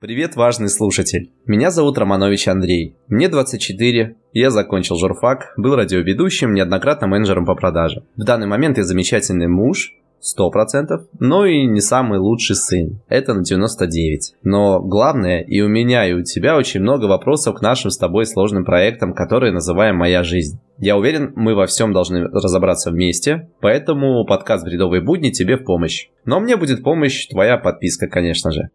Привет, важный слушатель. Меня зовут Романович Андрей. Мне 24, я закончил журфак, был радиоведущим, неоднократно менеджером по продаже. В данный момент я замечательный муж, 100%, но и не самый лучший сын. Это на 99. Но главное, и у меня, и у тебя очень много вопросов к нашим с тобой сложным проектам, которые называем «Моя жизнь». Я уверен, мы во всем должны разобраться вместе, поэтому подкаст «Бредовые будни» тебе в помощь. Но мне будет помощь твоя подписка, конечно же.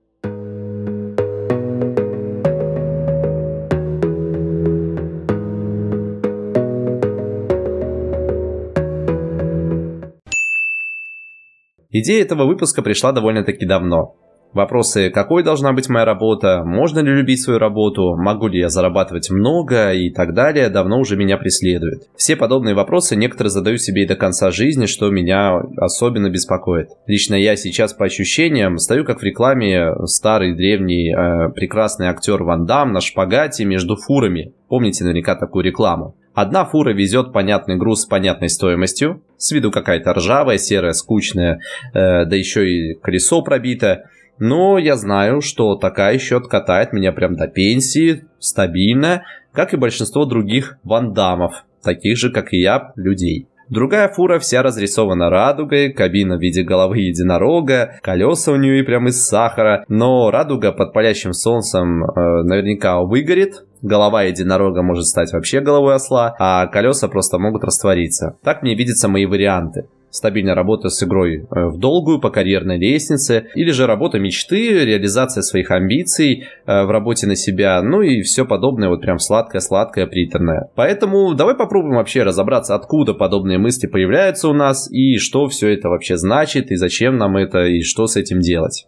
Идея этого выпуска пришла довольно-таки давно. Вопросы, какой должна быть моя работа, можно ли любить свою работу, могу ли я зарабатывать много и так далее, давно уже меня преследуют. Все подобные вопросы некоторые задаю себе и до конца жизни, что меня особенно беспокоит. Лично я сейчас по ощущениям стою как в рекламе старый древний э, прекрасный актер Ван Дам на шпагате между фурами. Помните наверняка такую рекламу. Одна фура везет понятный груз с понятной стоимостью, с виду какая-то ржавая, серая, скучная, э, да еще и колесо пробито. Но я знаю, что такая еще откатает меня прям до пенсии, стабильно, как и большинство других вандамов, таких же, как и я, людей. Другая фура вся разрисована радугой, кабина в виде головы единорога, колеса у нее и прям из сахара, но радуга под палящим солнцем э, наверняка выгорит, голова единорога может стать вообще головой осла, а колеса просто могут раствориться. Так мне видятся мои варианты стабильная работа с игрой э, в долгую по карьерной лестнице, или же работа мечты, реализация своих амбиций э, в работе на себя, ну и все подобное, вот прям сладкое-сладкое, приторное. Поэтому давай попробуем вообще разобраться, откуда подобные мысли появляются у нас, и что все это вообще значит, и зачем нам это, и что с этим делать.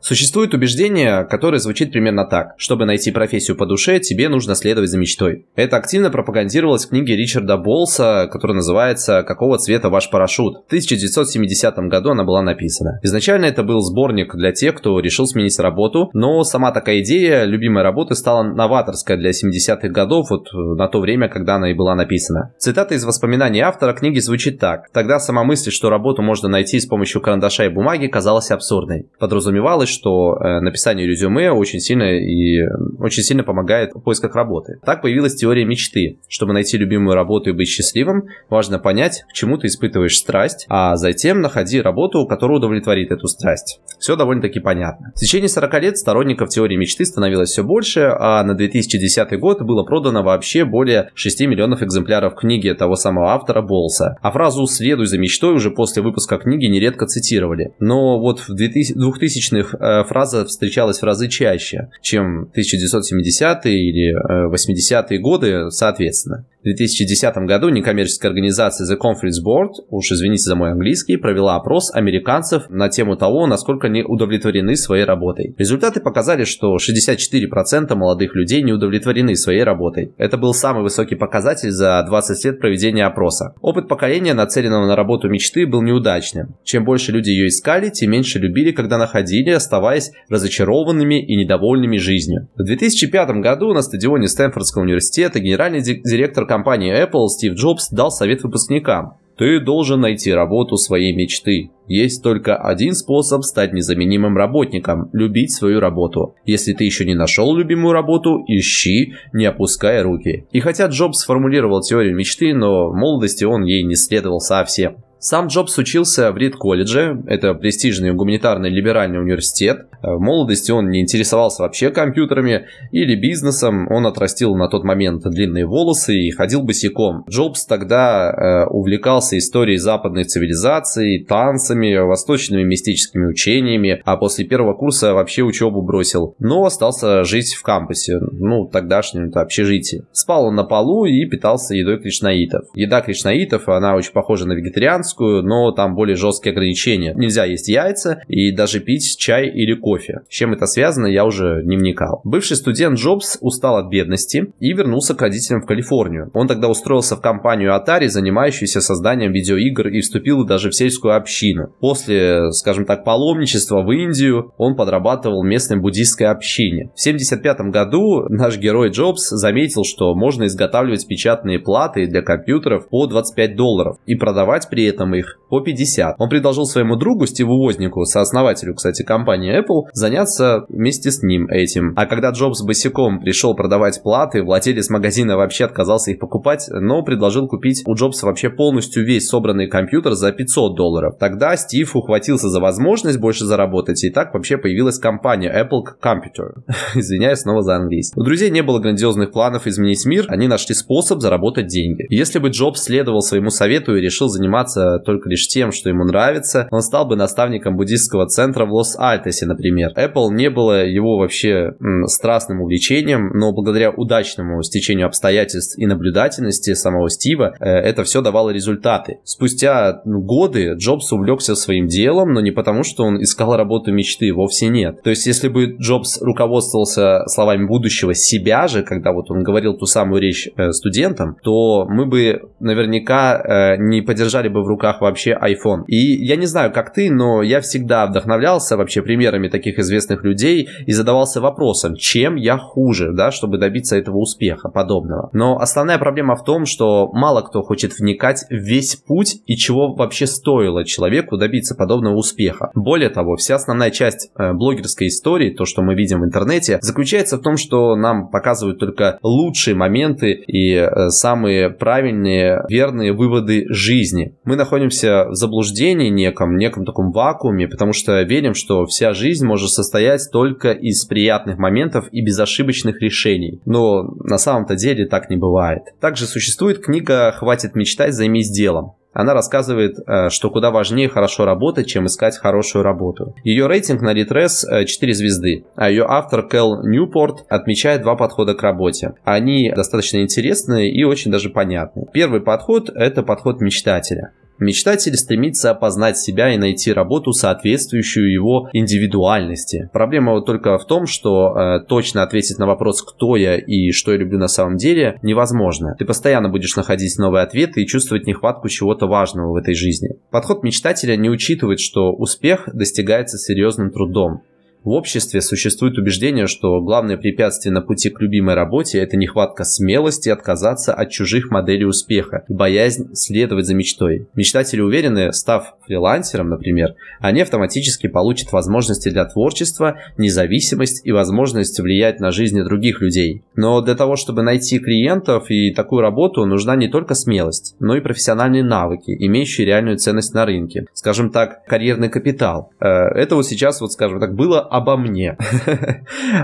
Существует убеждение, которое звучит примерно так. Чтобы найти профессию по душе, тебе нужно следовать за мечтой. Это активно пропагандировалось в книге Ричарда Болса, которая называется «Какого цвета ваш парашют?». В 1970 году она была написана. Изначально это был сборник для тех, кто решил сменить работу, но сама такая идея любимой работы стала новаторской для 70-х годов, вот на то время, когда она и была написана. Цитата из воспоминаний автора книги звучит так. Тогда сама мысль, что работу можно найти с помощью карандаша и бумаги, казалась абсурдной. Подразумевалось, что э, написание резюме очень сильно и очень сильно помогает в поисках работы. Так появилась теория мечты. Чтобы найти любимую работу и быть счастливым, важно понять, к чему ты испытываешь страсть, а затем находи работу, которая удовлетворит эту страсть. Все довольно-таки понятно. В течение 40 лет сторонников теории мечты становилось все больше, а на 2010 год было продано вообще более 6 миллионов экземпляров книги того самого автора Болса. А фразу «следуй за мечтой» уже после выпуска книги нередко цитировали. Но вот в 2000-х Э, фраза встречалась в разы чаще, чем 1970-е или 80-е э, годы соответственно. В 2010 году некоммерческая организация The Conference Board, уж извините за мой английский, провела опрос американцев на тему того, насколько они удовлетворены своей работой. Результаты показали, что 64% молодых людей не удовлетворены своей работой. Это был самый высокий показатель за 20 лет проведения опроса. Опыт поколения, нацеленного на работу мечты, был неудачным. Чем больше люди ее искали, тем меньше любили, когда находили, оставаясь разочарованными и недовольными жизнью. В 2005 году на стадионе Стэнфордского университета генеральный директор компании Apple Стив Джобс дал совет выпускникам. Ты должен найти работу своей мечты. Есть только один способ стать незаменимым работником – любить свою работу. Если ты еще не нашел любимую работу, ищи, не опуская руки. И хотя Джобс сформулировал теорию мечты, но в молодости он ей не следовал совсем. Сам Джобс учился в Рид-колледже, это престижный гуманитарный либеральный университет. В молодости он не интересовался вообще компьютерами или бизнесом, он отрастил на тот момент длинные волосы и ходил босиком. Джобс тогда э, увлекался историей западной цивилизации, танцами, восточными мистическими учениями, а после первого курса вообще учебу бросил, но остался жить в кампусе, ну, тогдашнем общежитии. Спал он на полу и питался едой кришнаитов. Еда кришнаитов, она очень похожа на вегетарианскую, веганскую, но там более жесткие ограничения. Нельзя есть яйца и даже пить чай или кофе. С чем это связано, я уже не вникал. Бывший студент Джобс устал от бедности и вернулся к родителям в Калифорнию. Он тогда устроился в компанию Atari, занимающуюся созданием видеоигр и вступил даже в сельскую общину. После, скажем так, паломничества в Индию он подрабатывал местной буддийской общине. В 1975 году наш герой Джобс заметил, что можно изготавливать печатные платы для компьютеров по 25 долларов и продавать при этом этом их по 50. Он предложил своему другу Стиву Вознику, сооснователю, кстати, компании Apple, заняться вместе с ним этим. А когда Джобс босиком пришел продавать платы, владелец магазина вообще отказался их покупать, но предложил купить у Джобса вообще полностью весь собранный компьютер за 500 долларов. Тогда Стив ухватился за возможность больше заработать, и так вообще появилась компания Apple Computer. Извиняюсь снова за английский. У друзей не было грандиозных планов изменить мир, они нашли способ заработать деньги. Если бы Джобс следовал своему совету и решил заниматься только лишь тем, что ему нравится, он стал бы наставником буддистского центра в Лос-Альтесе, например. Apple не было его вообще м, страстным увлечением, но благодаря удачному стечению обстоятельств и наблюдательности самого Стива, э, это все давало результаты. Спустя ну, годы Джобс увлекся своим делом, но не потому, что он искал работу мечты, вовсе нет. То есть, если бы Джобс руководствовался словами будущего себя же, когда вот он говорил ту самую речь э, студентам, то мы бы наверняка э, не подержали бы в руках вообще iPhone. И я не знаю, как ты, но я всегда вдохновлялся вообще примерами таких известных людей и задавался вопросом, чем я хуже, да, чтобы добиться этого успеха подобного. Но основная проблема в том, что мало кто хочет вникать в весь путь и чего вообще стоило человеку добиться подобного успеха. Более того, вся основная часть э, блогерской истории, то, что мы видим в интернете, заключается в том, что нам показывают только лучшие моменты и э, самые правильные, верные выводы жизни. Мы находимся в заблуждении неком, неком таком вакууме, потому что верим, что вся жизнь может состоять только из приятных моментов и безошибочных решений. Но на самом-то деле так не бывает. Также существует книга «Хватит мечтать, займись делом». Она рассказывает, э, что куда важнее хорошо работать, чем искать хорошую работу. Ее рейтинг на Litres 4 звезды, а ее автор Кэл Ньюпорт отмечает два подхода к работе. Они достаточно интересные и очень даже понятны. Первый подход – это подход мечтателя. Мечтатель стремится опознать себя и найти работу, соответствующую его индивидуальности. Проблема вот только в том, что э, точно ответить на вопрос, кто я и что я люблю на самом деле, невозможно. Ты постоянно будешь находить новые ответы и чувствовать нехватку чего-то важного в этой жизни. Подход мечтателя не учитывает, что успех достигается серьезным трудом. В обществе существует убеждение, что главное препятствие на пути к любимой работе – это нехватка смелости отказаться от чужих моделей успеха и боязнь следовать за мечтой. Мечтатели уверены, став фрилансером, например, они автоматически получат возможности для творчества, независимость и возможность влиять на жизни других людей. Но для того, чтобы найти клиентов и такую работу, нужна не только смелость, но и профессиональные навыки, имеющие реальную ценность на рынке. Скажем так, карьерный капитал. Э, это вот сейчас, вот скажем так, было обо мне.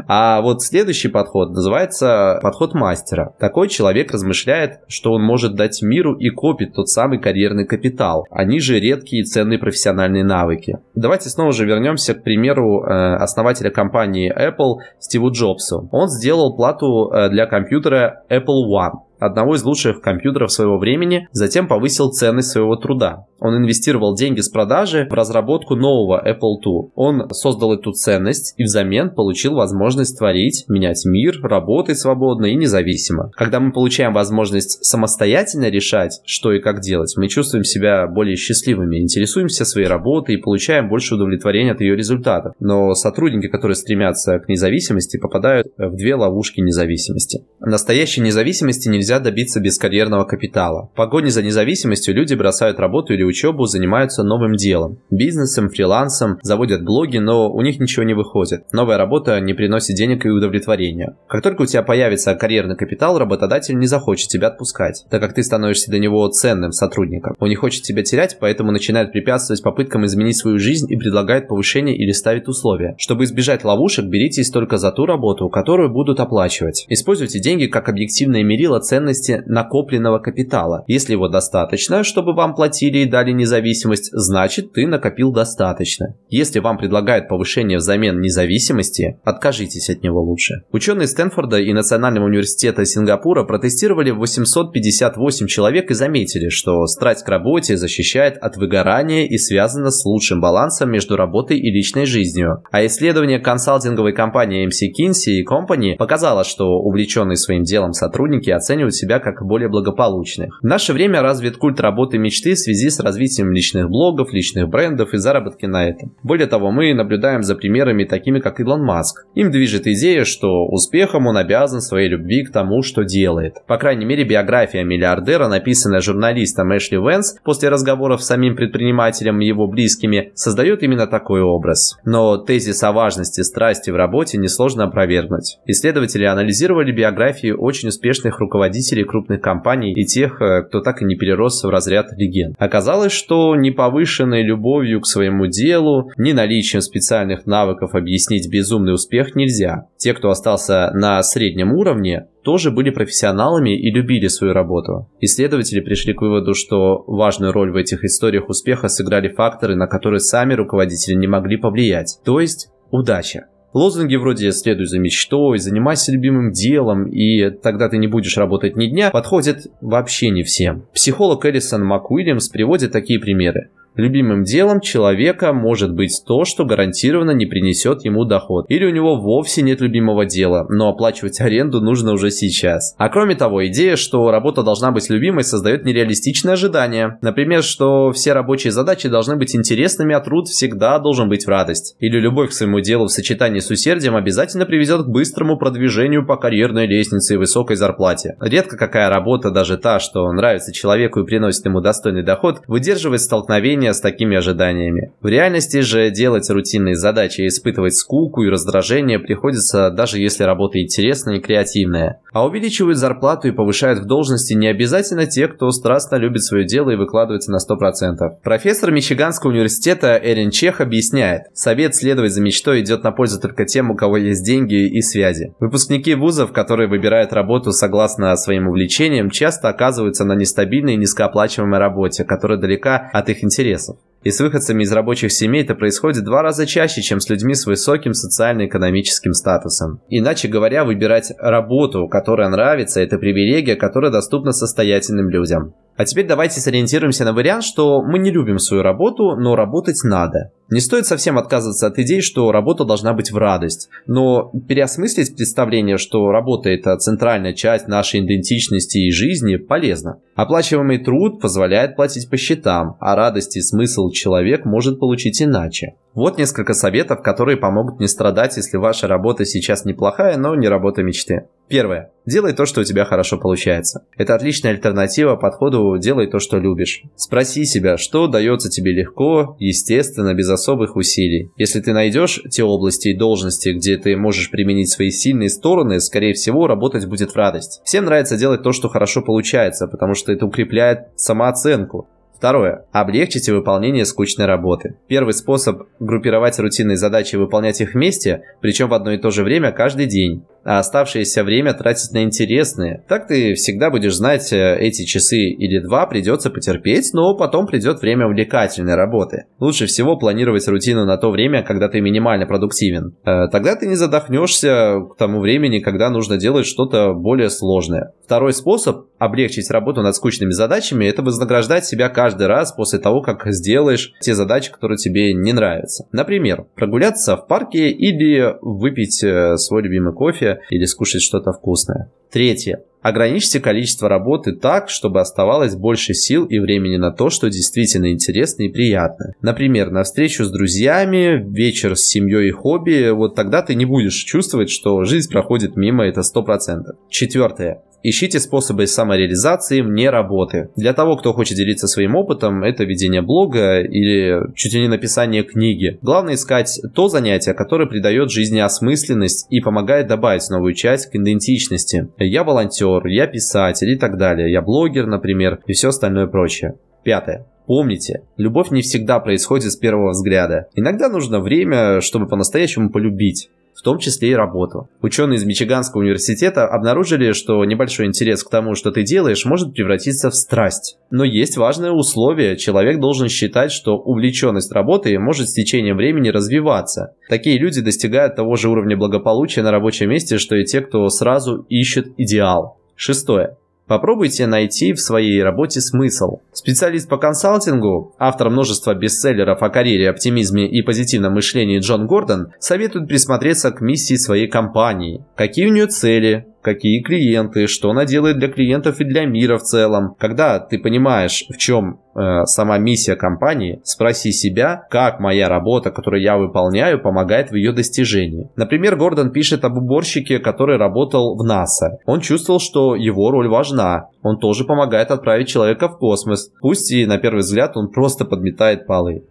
А вот следующий подход называется подход мастера. Такой человек размышляет, что он может дать миру и копит тот самый карьерный капитал. Они же редкие и ценные профессиональные навыки. Давайте снова же вернемся к примеру э, основателя компании Apple Стиву Джобсу. Он сделал плату э, для компьютера Apple One одного из лучших компьютеров своего времени, затем повысил ценность своего труда. Он инвестировал деньги с продажи в разработку нового Apple II. Он создал эту ценность и взамен получил возможность творить, менять мир, работать свободно и независимо. Когда мы получаем возможность самостоятельно решать, что и как делать, мы чувствуем себя более счастливыми, интересуемся своей работой и получаем больше удовлетворения от ее результатов. Но сотрудники, которые стремятся к независимости, попадают в две ловушки независимости. Настоящей независимости нельзя добиться без карьерного капитала. В погоне за независимостью люди бросают работу или учебу занимаются новым делом. Бизнесом, фрилансом, заводят блоги, но у них ничего не выходит. Новая работа не приносит денег и удовлетворения. Как только у тебя появится карьерный капитал, работодатель не захочет тебя отпускать, так как ты становишься для него ценным сотрудником. Он не хочет тебя терять, поэтому начинает препятствовать попыткам изменить свою жизнь и предлагает повышение или ставит условия. Чтобы избежать ловушек, беритесь только за ту работу, которую будут оплачивать. Используйте деньги как объективное мерило ценности накопленного капитала. Если его достаточно, чтобы вам платили и дали независимость, значит ты накопил достаточно. Если вам предлагают повышение взамен независимости, откажитесь от него лучше. Ученые Стэнфорда и Национального университета Сингапура протестировали 858 человек и заметили, что страсть к работе защищает от выгорания и связана с лучшим балансом между работой и личной жизнью. А исследование консалтинговой компании MC Kinsey Company показало, что увлеченные своим делом сотрудники оценивают себя как более благополучных. В наше время развит культ работы мечты в связи с развитием личных блогов, личных брендов и заработки на этом. Более того, мы наблюдаем за примерами такими, как Илон Маск. Им движет идея, что успехом он обязан своей любви к тому, что делает. По крайней мере, биография миллиардера, написанная журналистом Эшли Венс после разговоров с самим предпринимателем и его близкими, создает именно такой образ. Но тезис о важности страсти в работе несложно опровергнуть. Исследователи анализировали биографии очень успешных руководителей крупных компаний и тех, э, кто так и не перерос в разряд легенд. Оказалось, что ни повышенной любовью к своему делу, ни наличием специальных навыков объяснить безумный успех нельзя. Те, кто остался на среднем уровне, тоже были профессионалами и любили свою работу. Исследователи пришли к выводу, что важную роль в этих историях успеха сыграли факторы, на которые сами руководители не могли повлиять, то есть удача. Лозунги вроде «следуй за мечтой», «занимайся любимым делом» и «тогда ты не будешь работать ни дня» подходят вообще не всем. Психолог Элисон МакУильямс приводит такие примеры. Любимым делом человека может быть то, что гарантированно не принесет ему доход. Или у него вовсе нет любимого дела, но оплачивать аренду нужно уже сейчас. А кроме того, идея, что работа должна быть любимой, создает нереалистичные ожидания. Например, что все рабочие задачи должны быть интересными, а труд всегда должен быть в радость. Или любовь к своему делу в сочетании с усердием обязательно приведет к быстрому продвижению по карьерной лестнице и высокой зарплате. Редко какая работа, даже та, что нравится человеку и приносит ему достойный доход, выдерживает столкновение столкновения с такими ожиданиями. В реальности же делать рутинные задачи и испытывать скуку и раздражение приходится даже если работа интересная и креативная. А увеличивают зарплату и повышают в должности не обязательно те, кто страстно любит свое дело и выкладывается на 100%. Профессор Мичиганского университета Эрин Чех объясняет, совет следовать за мечтой идет на пользу только тем, у кого есть деньги и связи. Выпускники вузов, которые выбирают работу согласно своим увлечениям, часто оказываются на нестабильной и низкооплачиваемой работе, которая далека от их интересов интересов. И с выходцами из рабочих семей это происходит два раза чаще, чем с людьми с высоким социально-экономическим статусом. Иначе говоря, выбирать работу, которая нравится, это привилегия, которая доступна состоятельным людям. А теперь давайте сориентируемся на вариант, что мы не любим свою работу, но работать надо. Не стоит совсем отказываться от идей, что работа должна быть в радость, но переосмыслить представление, что работа это центральная часть нашей идентичности и жизни, полезно. Оплачиваемый труд позволяет платить по счетам, а радость и смысл человек может получить иначе. Вот несколько советов, которые помогут не страдать, если ваша работа сейчас неплохая, но не работа мечты. Первое. Делай то, что у тебя хорошо получается. Это отличная альтернатива подходу «делай то, что любишь». Спроси себя, что дается тебе легко, естественно, без особых усилий. Если ты найдешь те области и должности, где ты можешь применить свои сильные стороны, скорее всего, работать будет в радость. Всем нравится делать то, что хорошо получается, потому что это укрепляет самооценку. Второе. Облегчите выполнение скучной работы. Первый способ – группировать рутинные задачи и выполнять их вместе, причем в одно и то же время каждый день а оставшееся время тратить на интересные. Так ты всегда будешь знать, э, эти часы или два придется потерпеть, но потом придет время увлекательной работы. Лучше всего планировать рутину на то время, когда ты минимально продуктивен. Э, тогда ты не задохнешься к тому времени, когда нужно делать что-то более сложное. Второй способ облегчить работу над скучными задачами – это вознаграждать себя каждый раз после того, как сделаешь те задачи, которые тебе не нравятся. Например, прогуляться в парке или выпить э, свой любимый кофе или скушать что-то вкусное. Третье. Ограничьте количество работы так, чтобы оставалось больше сил и времени на то, что действительно интересно и приятно. Например, на встречу с друзьями, вечер с семьей и хобби, вот тогда ты не будешь чувствовать, что жизнь проходит мимо, это 100%. Четвертое. Ищите способы самореализации вне работы. Для того, кто хочет делиться своим опытом, это ведение блога или чуть ли не написание книги. Главное искать то занятие, которое придает жизни осмысленность и помогает добавить новую часть к идентичности. Я волонтер, я писатель и так далее. Я блогер, например, и все остальное прочее. Пятое. Помните, любовь не всегда происходит с первого взгляда. Иногда нужно время, чтобы по-настоящему полюбить в том числе и работу. Ученые из Мичиганского университета обнаружили, что небольшой интерес к тому, что ты делаешь, может превратиться в страсть. Но есть важное условие. Человек должен считать, что увлеченность работой может с течением времени развиваться. Такие люди достигают того же уровня благополучия на рабочем месте, что и те, кто сразу ищет идеал. Шестое. Попробуйте найти в своей работе смысл. Специалист по консалтингу, автор множества бестселлеров о карьере, оптимизме и позитивном мышлении Джон Гордон советует присмотреться к миссии своей компании. Какие у нее цели, какие клиенты, что она делает для клиентов и для мира в целом. Когда ты понимаешь, в чем э, сама миссия компании, спроси себя, как моя работа, которую я выполняю, помогает в ее достижении. Например, Гордон пишет об уборщике, который работал в НАСА. Он чувствовал, что его роль важна. Он тоже помогает отправить человека в космос. Пусть и на первый взгляд он просто подметает полы.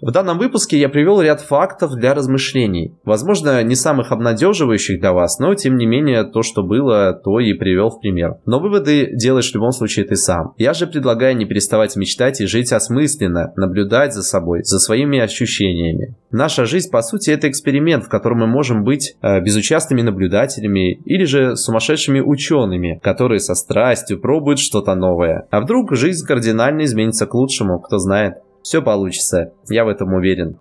В данном выпуске я привел ряд фактов для размышлений. Возможно, не самых обнадеживающих для вас, но тем не менее то, что было, то и привел в пример. Но выводы делаешь в любом случае ты сам. Я же предлагаю не переставать мечтать и жить осмысленно, наблюдать за собой, за своими ощущениями. Наша жизнь, по сути, это эксперимент, в котором мы можем быть э, безучастными наблюдателями или же сумасшедшими учеными, которые со страстью пробуют что-то новое. А вдруг жизнь кардинально изменится к лучшему, кто знает. Все получится, я в этом уверен.